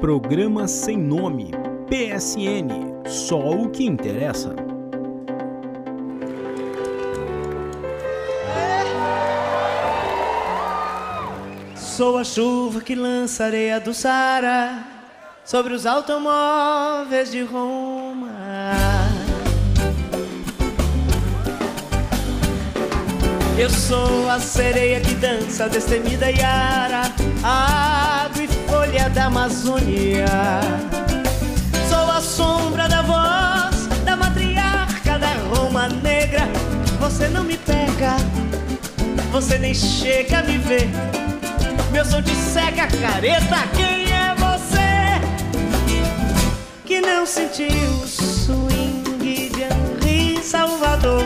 Programa Sem Nome, PSN, só o que interessa. Sou a chuva que lança areia do Sara sobre os automóveis de Roma. Eu sou a sereia que dança destemida Yara, água e folha da Amazônia. Sou a sombra da voz da matriarca da Roma negra. Você não me pega, você nem chega a me ver. Meu som te cega, careta. Quem é você que não sentiu o swing de Henri Salvador?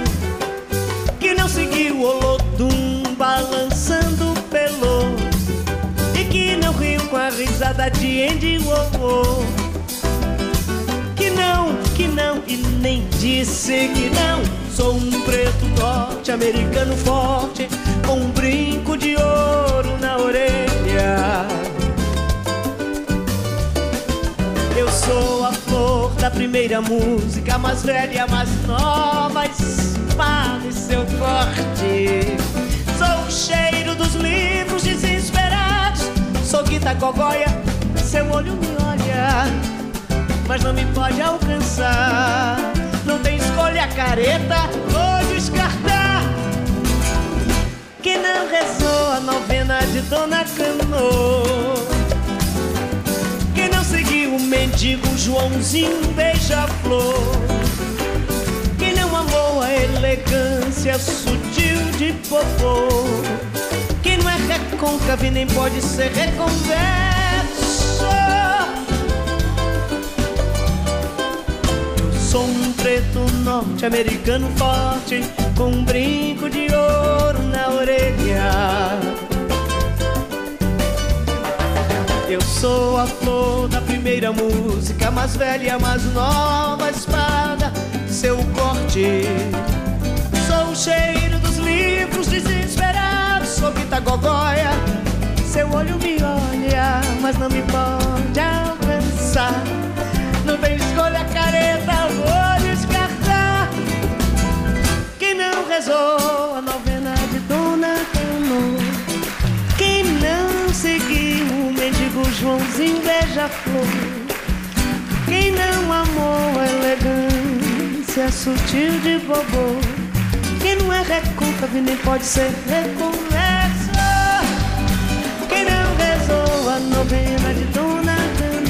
Com a risada de Andy Warhol? Que não, que não e nem disse que não. Sou um preto norte-americano forte com um brinco de ouro na orelha. Eu sou a flor da primeira música, mais velha, mais nova, espada e seu corte. Sou o cheiro dos livros desesperados, sou Guita Gogóia, seu olho me olha, mas não me pode alcançar. Não tem escolha careta, vou descartar. Que não rezou a novena de Dona Cano Que não seguiu o mendigo Joãozinho beija-flor Que não amou a elegância sutil de popô Que não é recôncavo e nem pode ser reconverso Sou um preto norte-americano forte Com um brinco de ouro na orelha. Eu sou a flor da primeira música Mais velha, mais nova espada Seu corte. Sou o cheiro dos livros desesperados Sou Guita Gogóia Seu olho me olha Mas não me pode alcançar. Não tem escolha rezou a novena de Dona Cano, quem não seguiu o mendigo Joãozinho beija-flor, quem não amou a elegância sutil de bobô, quem não é recôncavo nem pode ser reconverso, quem não rezou a novena de Dona Cano.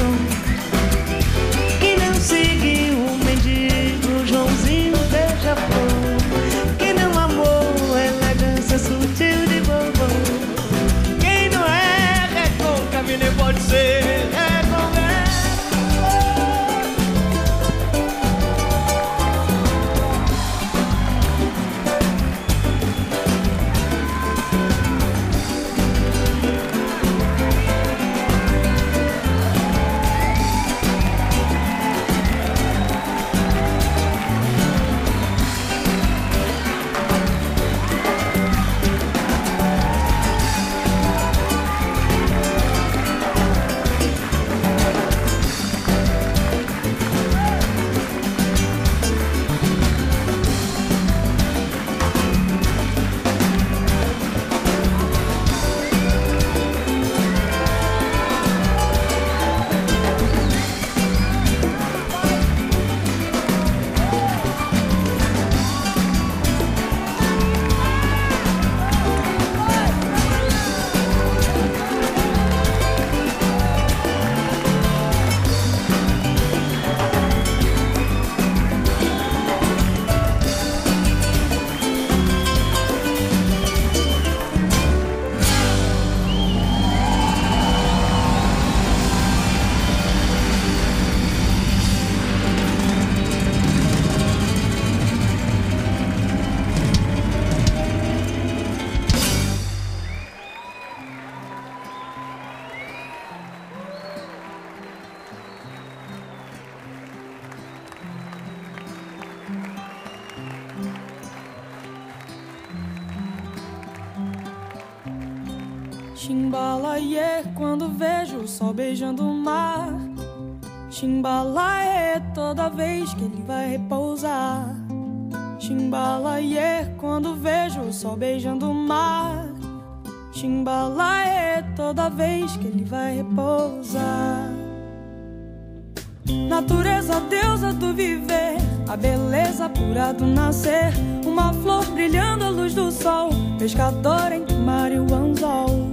Seguiu o mendigo Joãozinho beija-flor beijando o mar. Chimbalaie toda vez que ele vai repousar. Chimbalaie quando vejo o sol beijando o mar. Chimbalaie toda vez que ele vai repousar. Natureza, deusa do viver, a beleza pura do nascer. Uma flor brilhando à luz do sol, pescador entre mar e o anzol.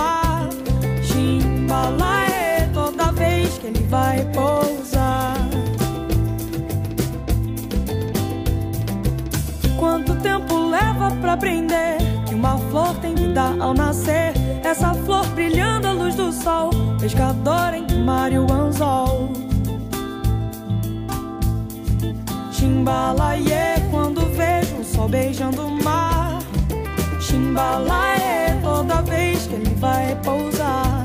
Que ele vai pousar. Quanto tempo leva pra aprender que uma flor tem vida ao nascer? Essa flor brilhando à luz do sol, pescador o mar anzol. Chimbalaie quando vejo o sol beijando o mar. Chimbalaie toda vez que ele vai pousar.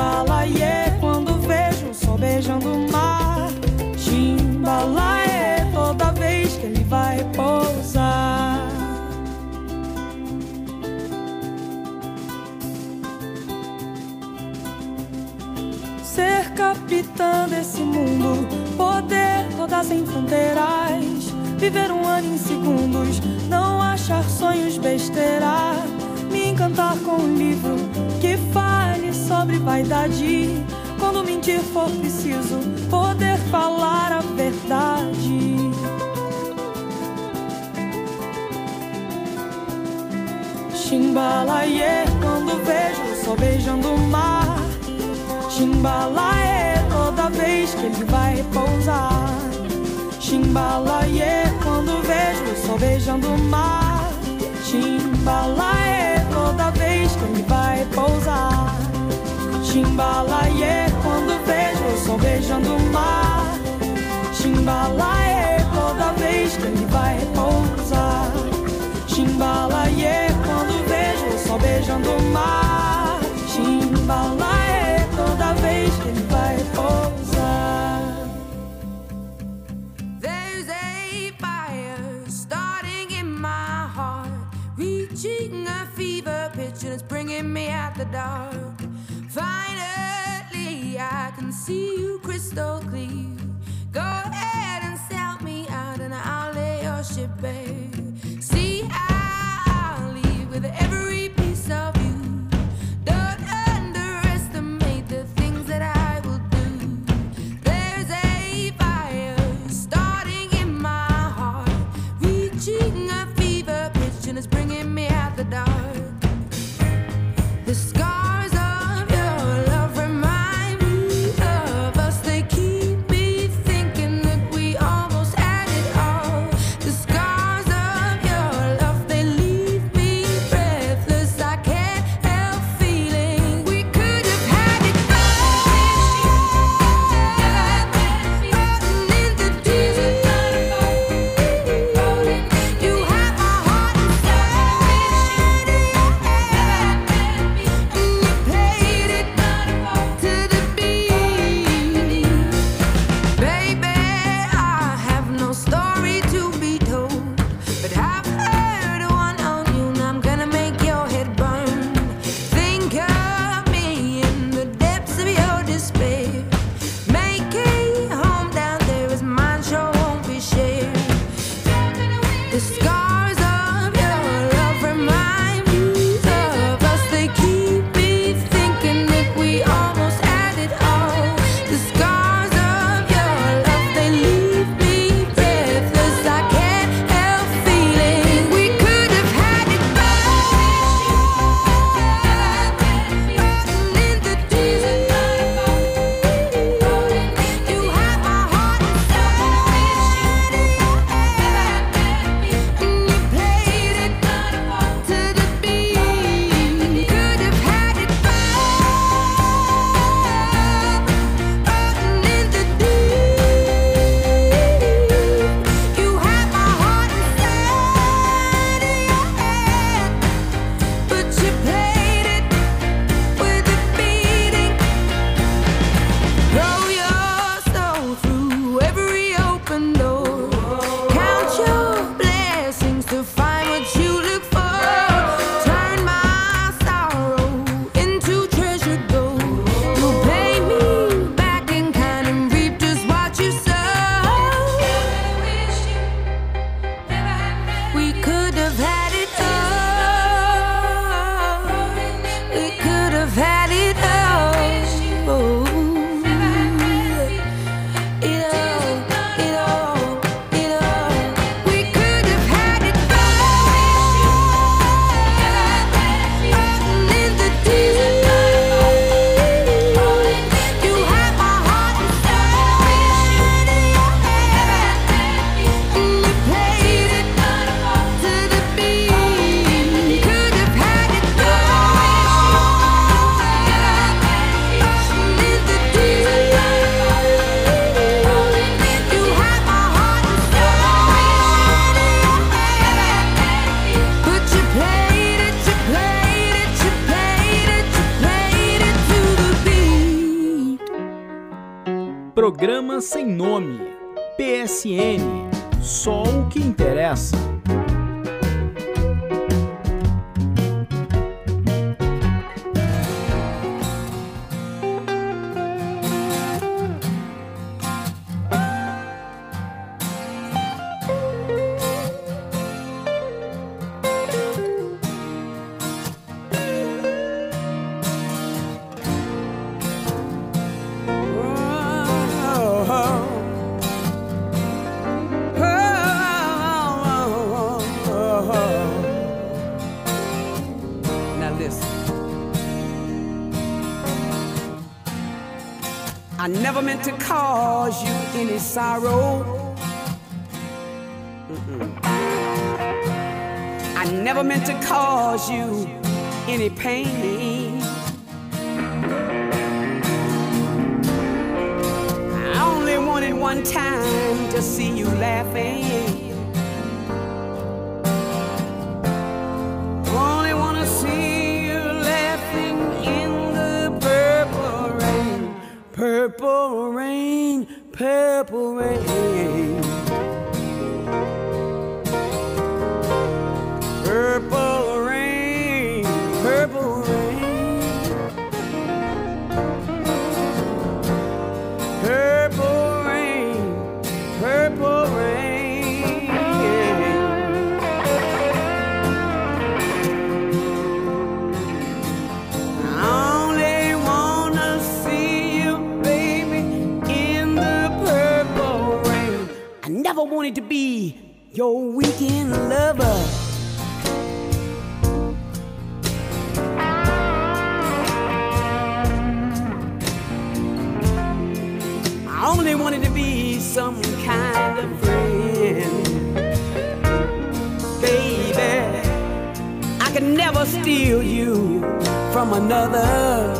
Chimbalaie quando vejo o sol beijando o mar. Chimbalaie toda vez que ele vai pousar. Ser capitã desse mundo, poder rodar sem fronteiras, viver um ano em segundos, não achar sonhos besteira, me encantar com um livro que sobre vaidade. Quando mentir for preciso, poder falar a verdade. Chimbalaie, quando vejo sol beijando o mar. Chimbalaie, toda vez que ele vai repousar. Chimbalaie, quando vejo sol beijando o mar. Chimbalaie, toda vez que ele vai pousar. Chimbalaie, quando vejo o sol beijando o mar. Chimbalaie, toda vez que ele vai pousar. Chimbalaie, quando vejo o sol beijando o mar. Chimbalaie, toda vez que ele vai pousar. and it's bringing me out the dark. See you crystal clear. Sem Nome. PSN. Só o que interessa. I never meant to cause you any pain. I only wanted one time to see you laughing. Only wanna see you laughing in the purple rain, purple rain, purple rain. To be your weekend lover. I only wanted to be some kind of friend. Baby, I can never steal you from another.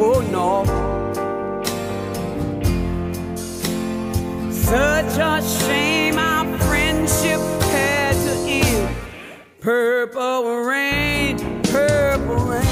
Oh no. Such a shame our friendship had to end. Purple rain, purple rain.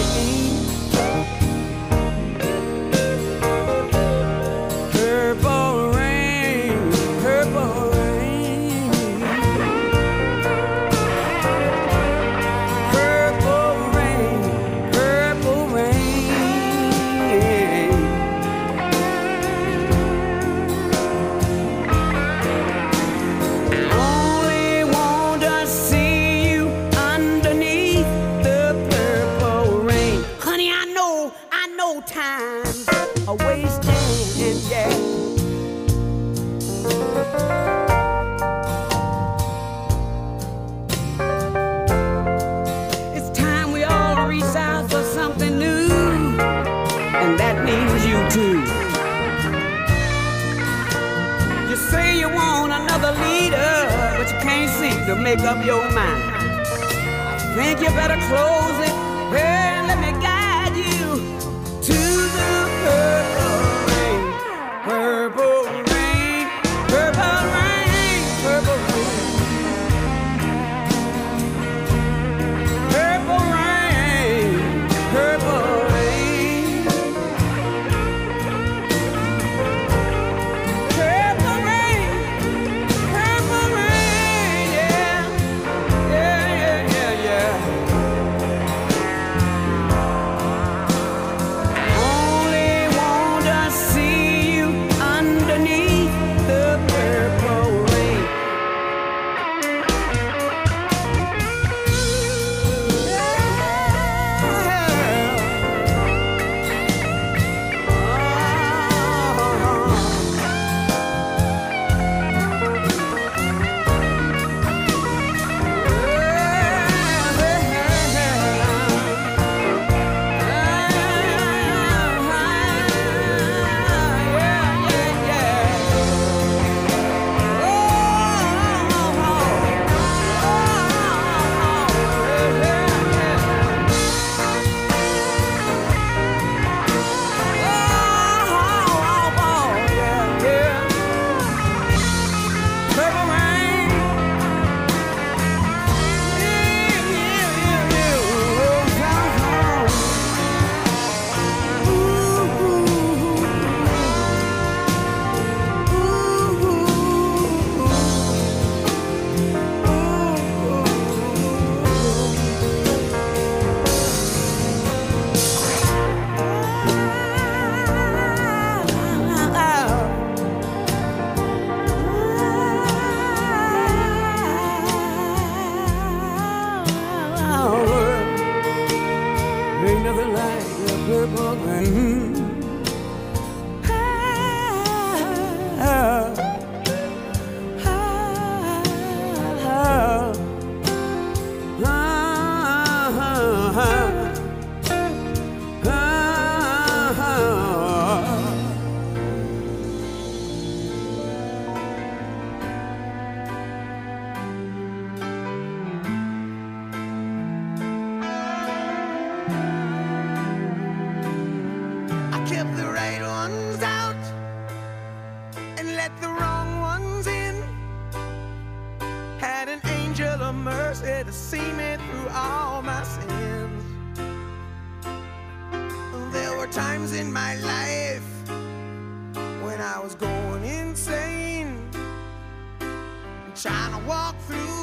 were times in my life when I was going insane, trying to walk through.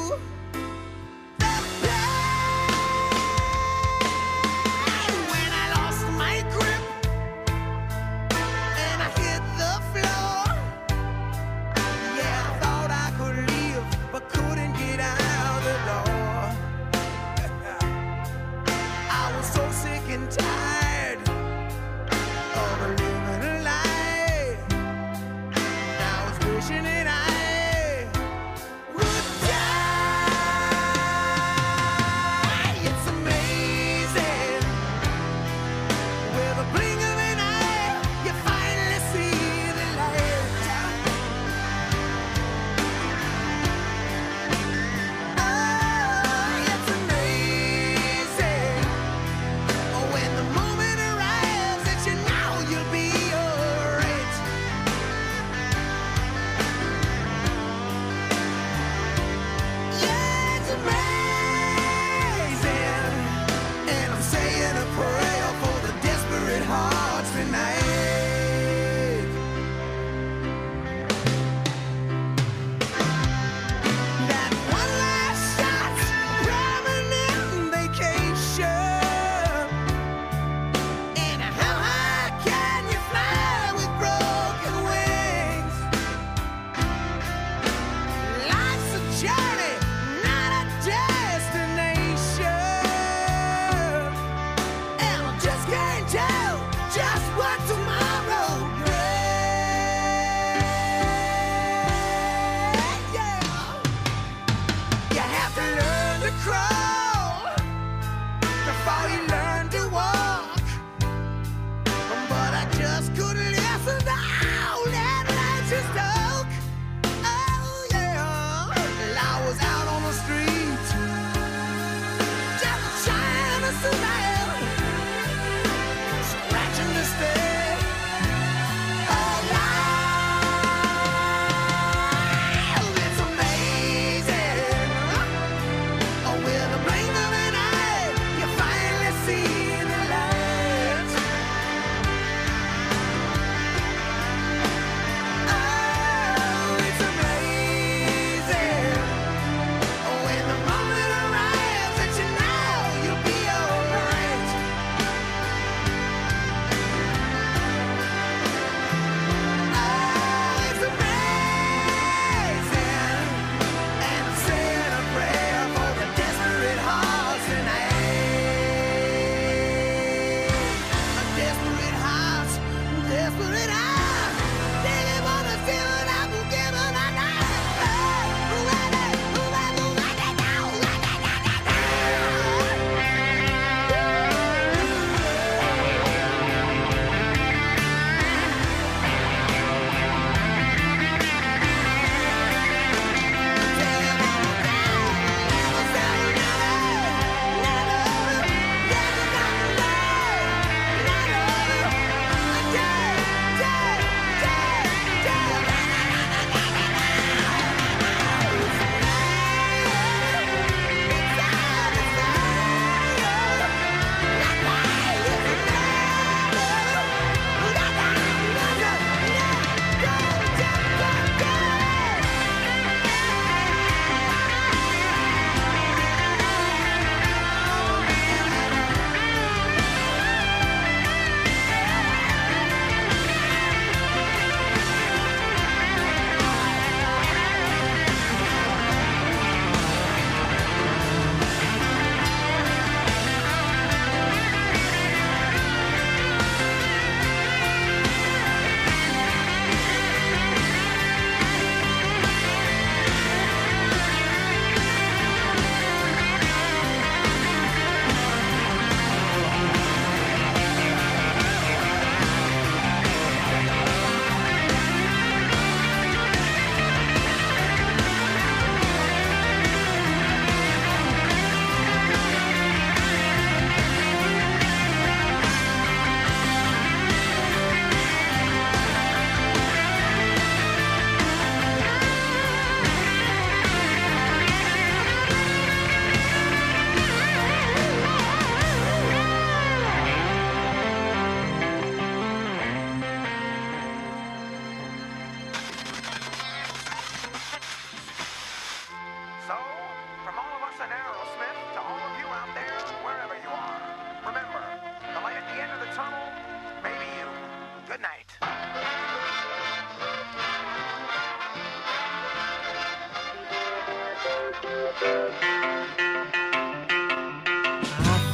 I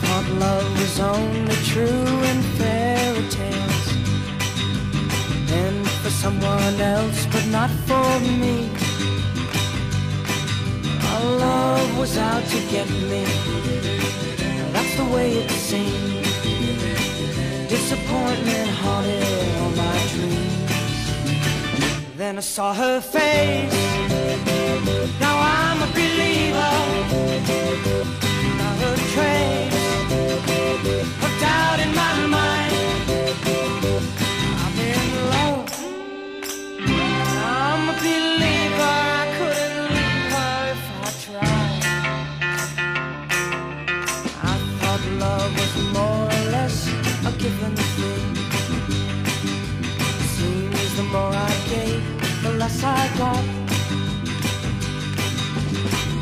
thought love was only true in fairy tales And for someone else but not for me. Our love was out to get me. That's the way it seemed. Disappointment haunted all my dreams saw her face. Now I'm a believer. Not a trace of doubt in my mind.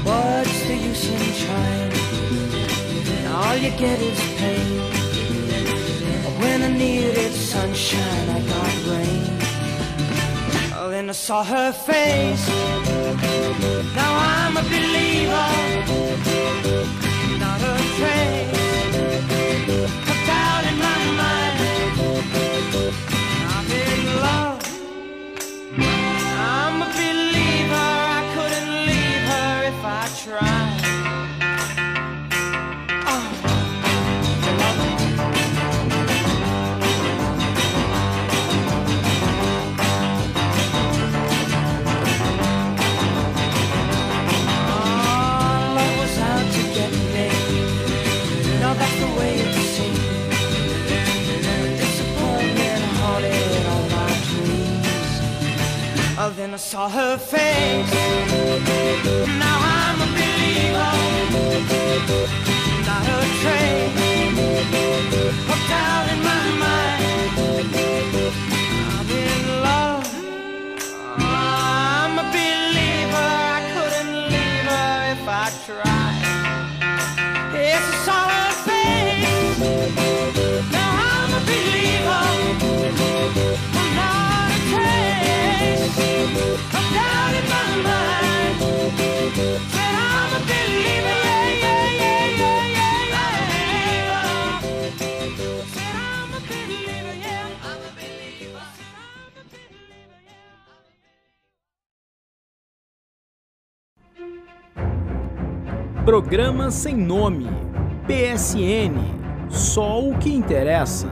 What's the use in trying? All you get is pain. When I needed sunshine, I got rain. Oh, then I saw her face. Now I'm a believer, not a the face. Sem Nome. PSN. Só o que interessa.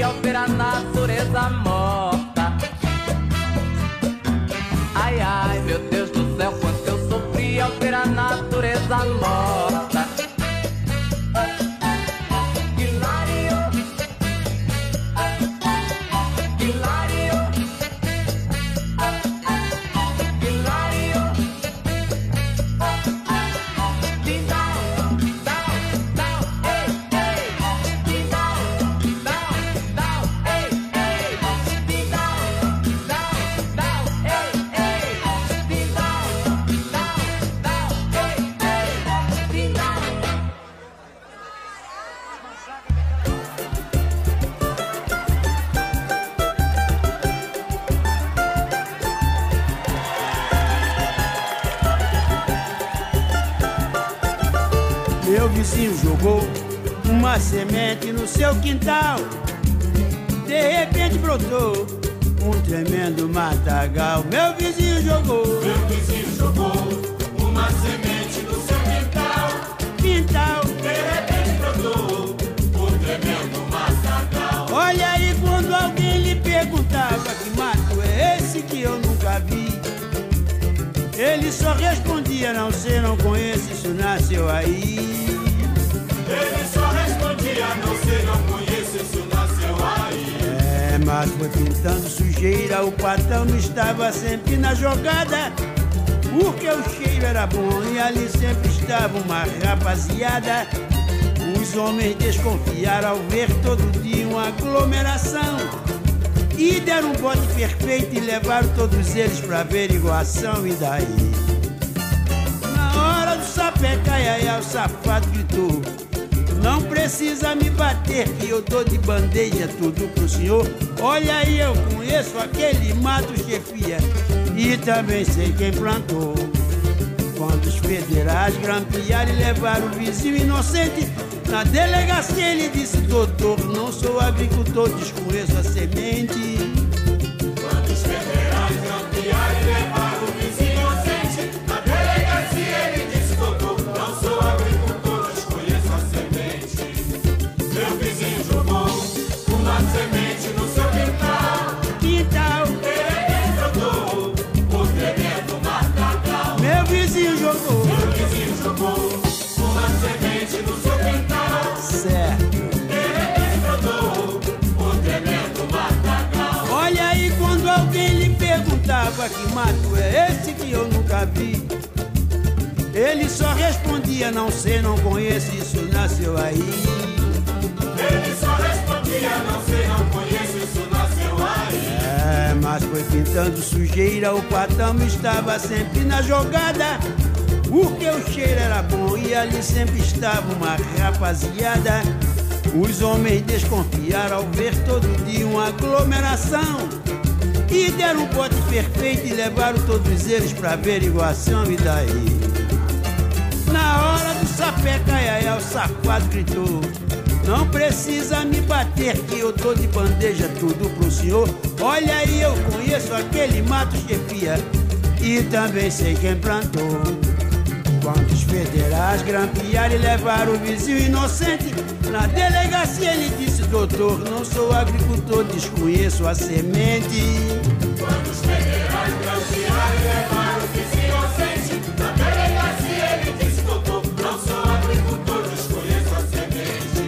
Eu sofri ao pinta foi pintando sujeira, o patrão estava sempre na jogada. Porque o cheiro era bom e ali sempre estava uma rapaziada. Os homens desconfiaram ao ver todo dia uma aglomeração. E deram um bote perfeito e levaram todos eles pra averiguação. E daí? Na hora do sapé caiaia, o safado gritou. Não precisa me bater, que eu dou de bandeja tudo pro senhor. Olha aí, eu conheço aquele mato chefia e também sei quem plantou. Quando os federais grampearam e levaram o vizinho inocente na delegacia, ele disse: Doutor, não sou agricultor, desconheço a semente. Perguntava que mato é esse que eu nunca vi. Ele só respondia, não sei, não conheço, isso nasceu aí. Ele só respondia, não sei, não conheço, isso nasceu aí É, mas foi pintando sujeira, o patrão estava sempre na jogada. Porque o cheiro era bom e ali sempre estava uma rapaziada. Os homens desconfiaram ao ver todo dia uma aglomeração. E deram um bote perfeito e levaram todos eles pra averiguação. E daí? Na hora do sapé caiaia, o safado gritou. Não precisa me bater que eu dou de bandeja tudo pro senhor. Olha aí, eu conheço aquele mato chefia e também sei quem plantou. Quando os federais grampearam e levaram o vizinho inocente na delegacia, ele disse: doutor, não sou agricultor, desconheço a semente. Quando os federais granjearam e levaram o vice inocente, na delegacia ele disse, doutor, não sou agricultor, desconheço a semente.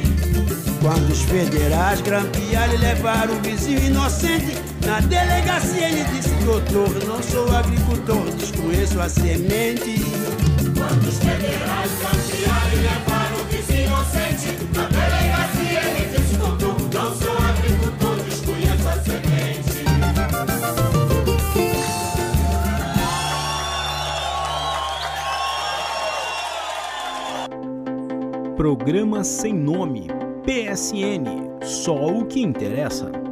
Quando os federais grampearam e levaram o vizinho inocente, na delegacia ele disse, doutor, não sou agricultor, desconheço a semente. Quando os federais grampearam e levaram o vizinho inocente, Programa Sem Nome, PSN. Só o que interessa.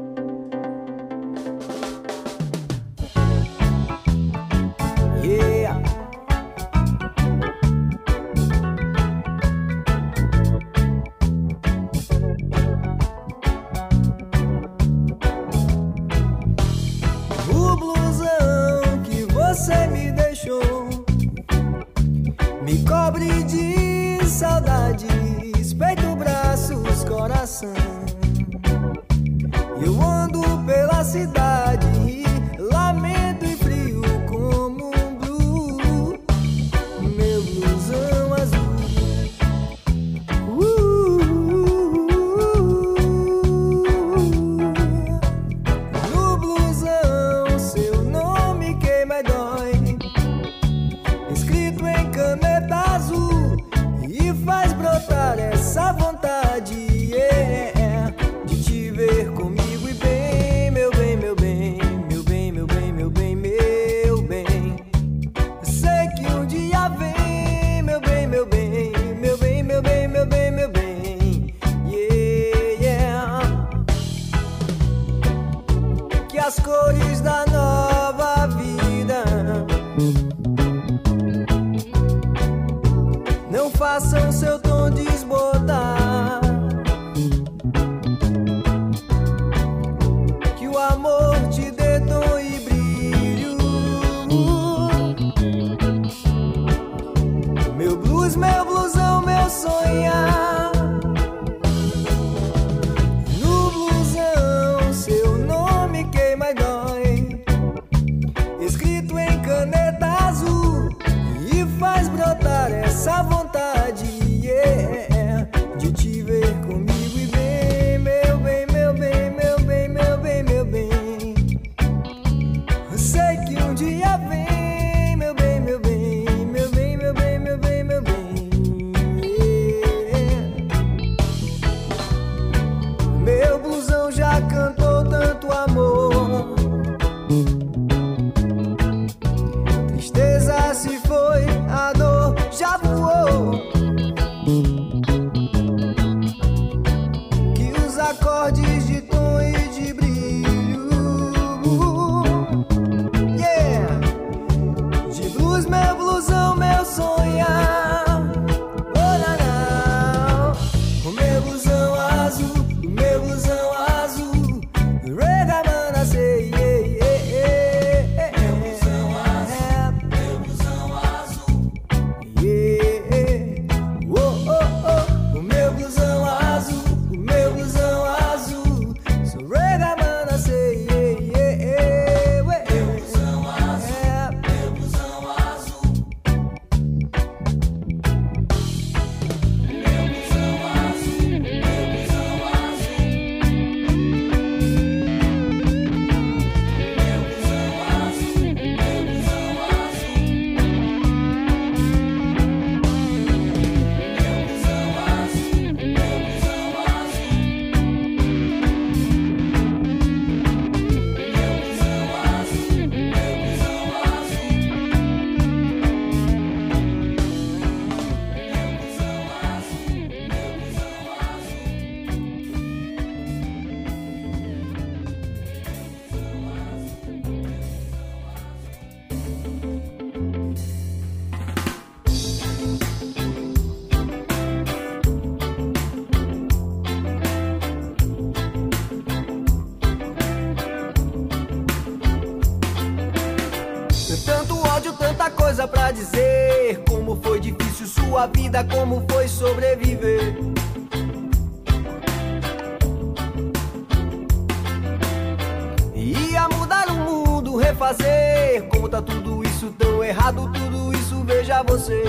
vai fazer? Como tá tudo isso tão errado, tudo isso veja você.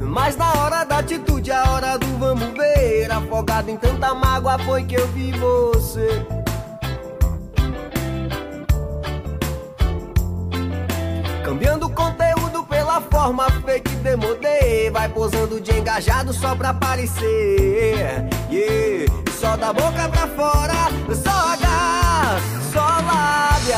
Mas na hora da atitude, a hora do vamos ver, afogado em tanta mágoa foi que eu vi você. Cambiando o conteúdo pela forma fake demodê Vai posando de engajado só pra aparecer Yeah, só da boca pra fora, só H, só lábia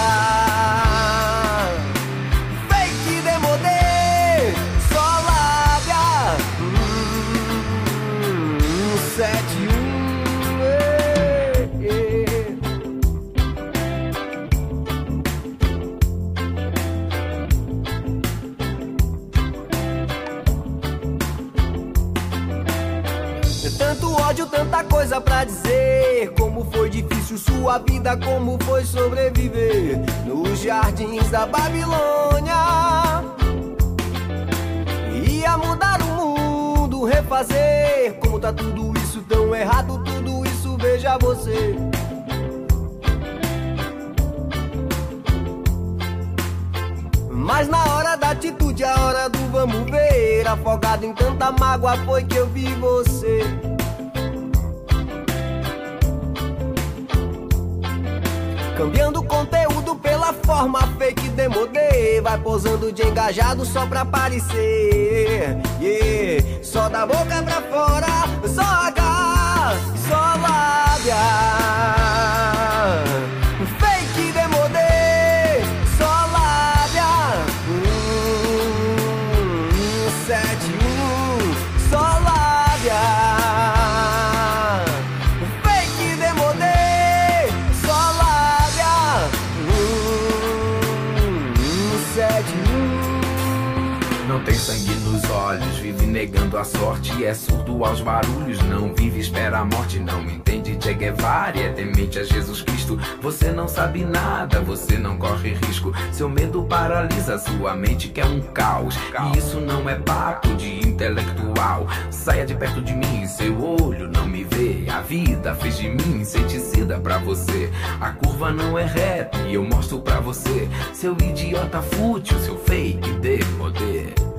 Fake demodê, só lábia hum, Sete, um. Tanto ódio, tanta coisa pra dizer. Como foi difícil sua vida, como foi sobreviver nos jardins da Babilônia. Ia mudar o mundo, refazer. Como tá tudo isso tão errado, tudo isso veja você. Mas na hora da atitude, a hora do vamos ver. Afogado em tanta mágoa, foi que eu vi você. Cambiando conteúdo pela forma fake demodê Vai posando de engajado só pra aparecer. Yeah. Só da boca pra fora, só H, só lábia negando a sorte. É surdo aos barulhos, não vive, espera a morte. Não entende Che Guevara, é temente a Jesus Cristo. Você não sabe nada, você não corre risco. Seu medo paralisa sua mente, que é um caos. E isso não é papo de intelectual. Saia de perto de mim, seu olho não me vê. A vida fez de mim inseticida pra você. A curva não é reta e eu mostro pra você. Seu idiota fútil, seu fake de poder.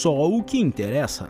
Só o que interessa.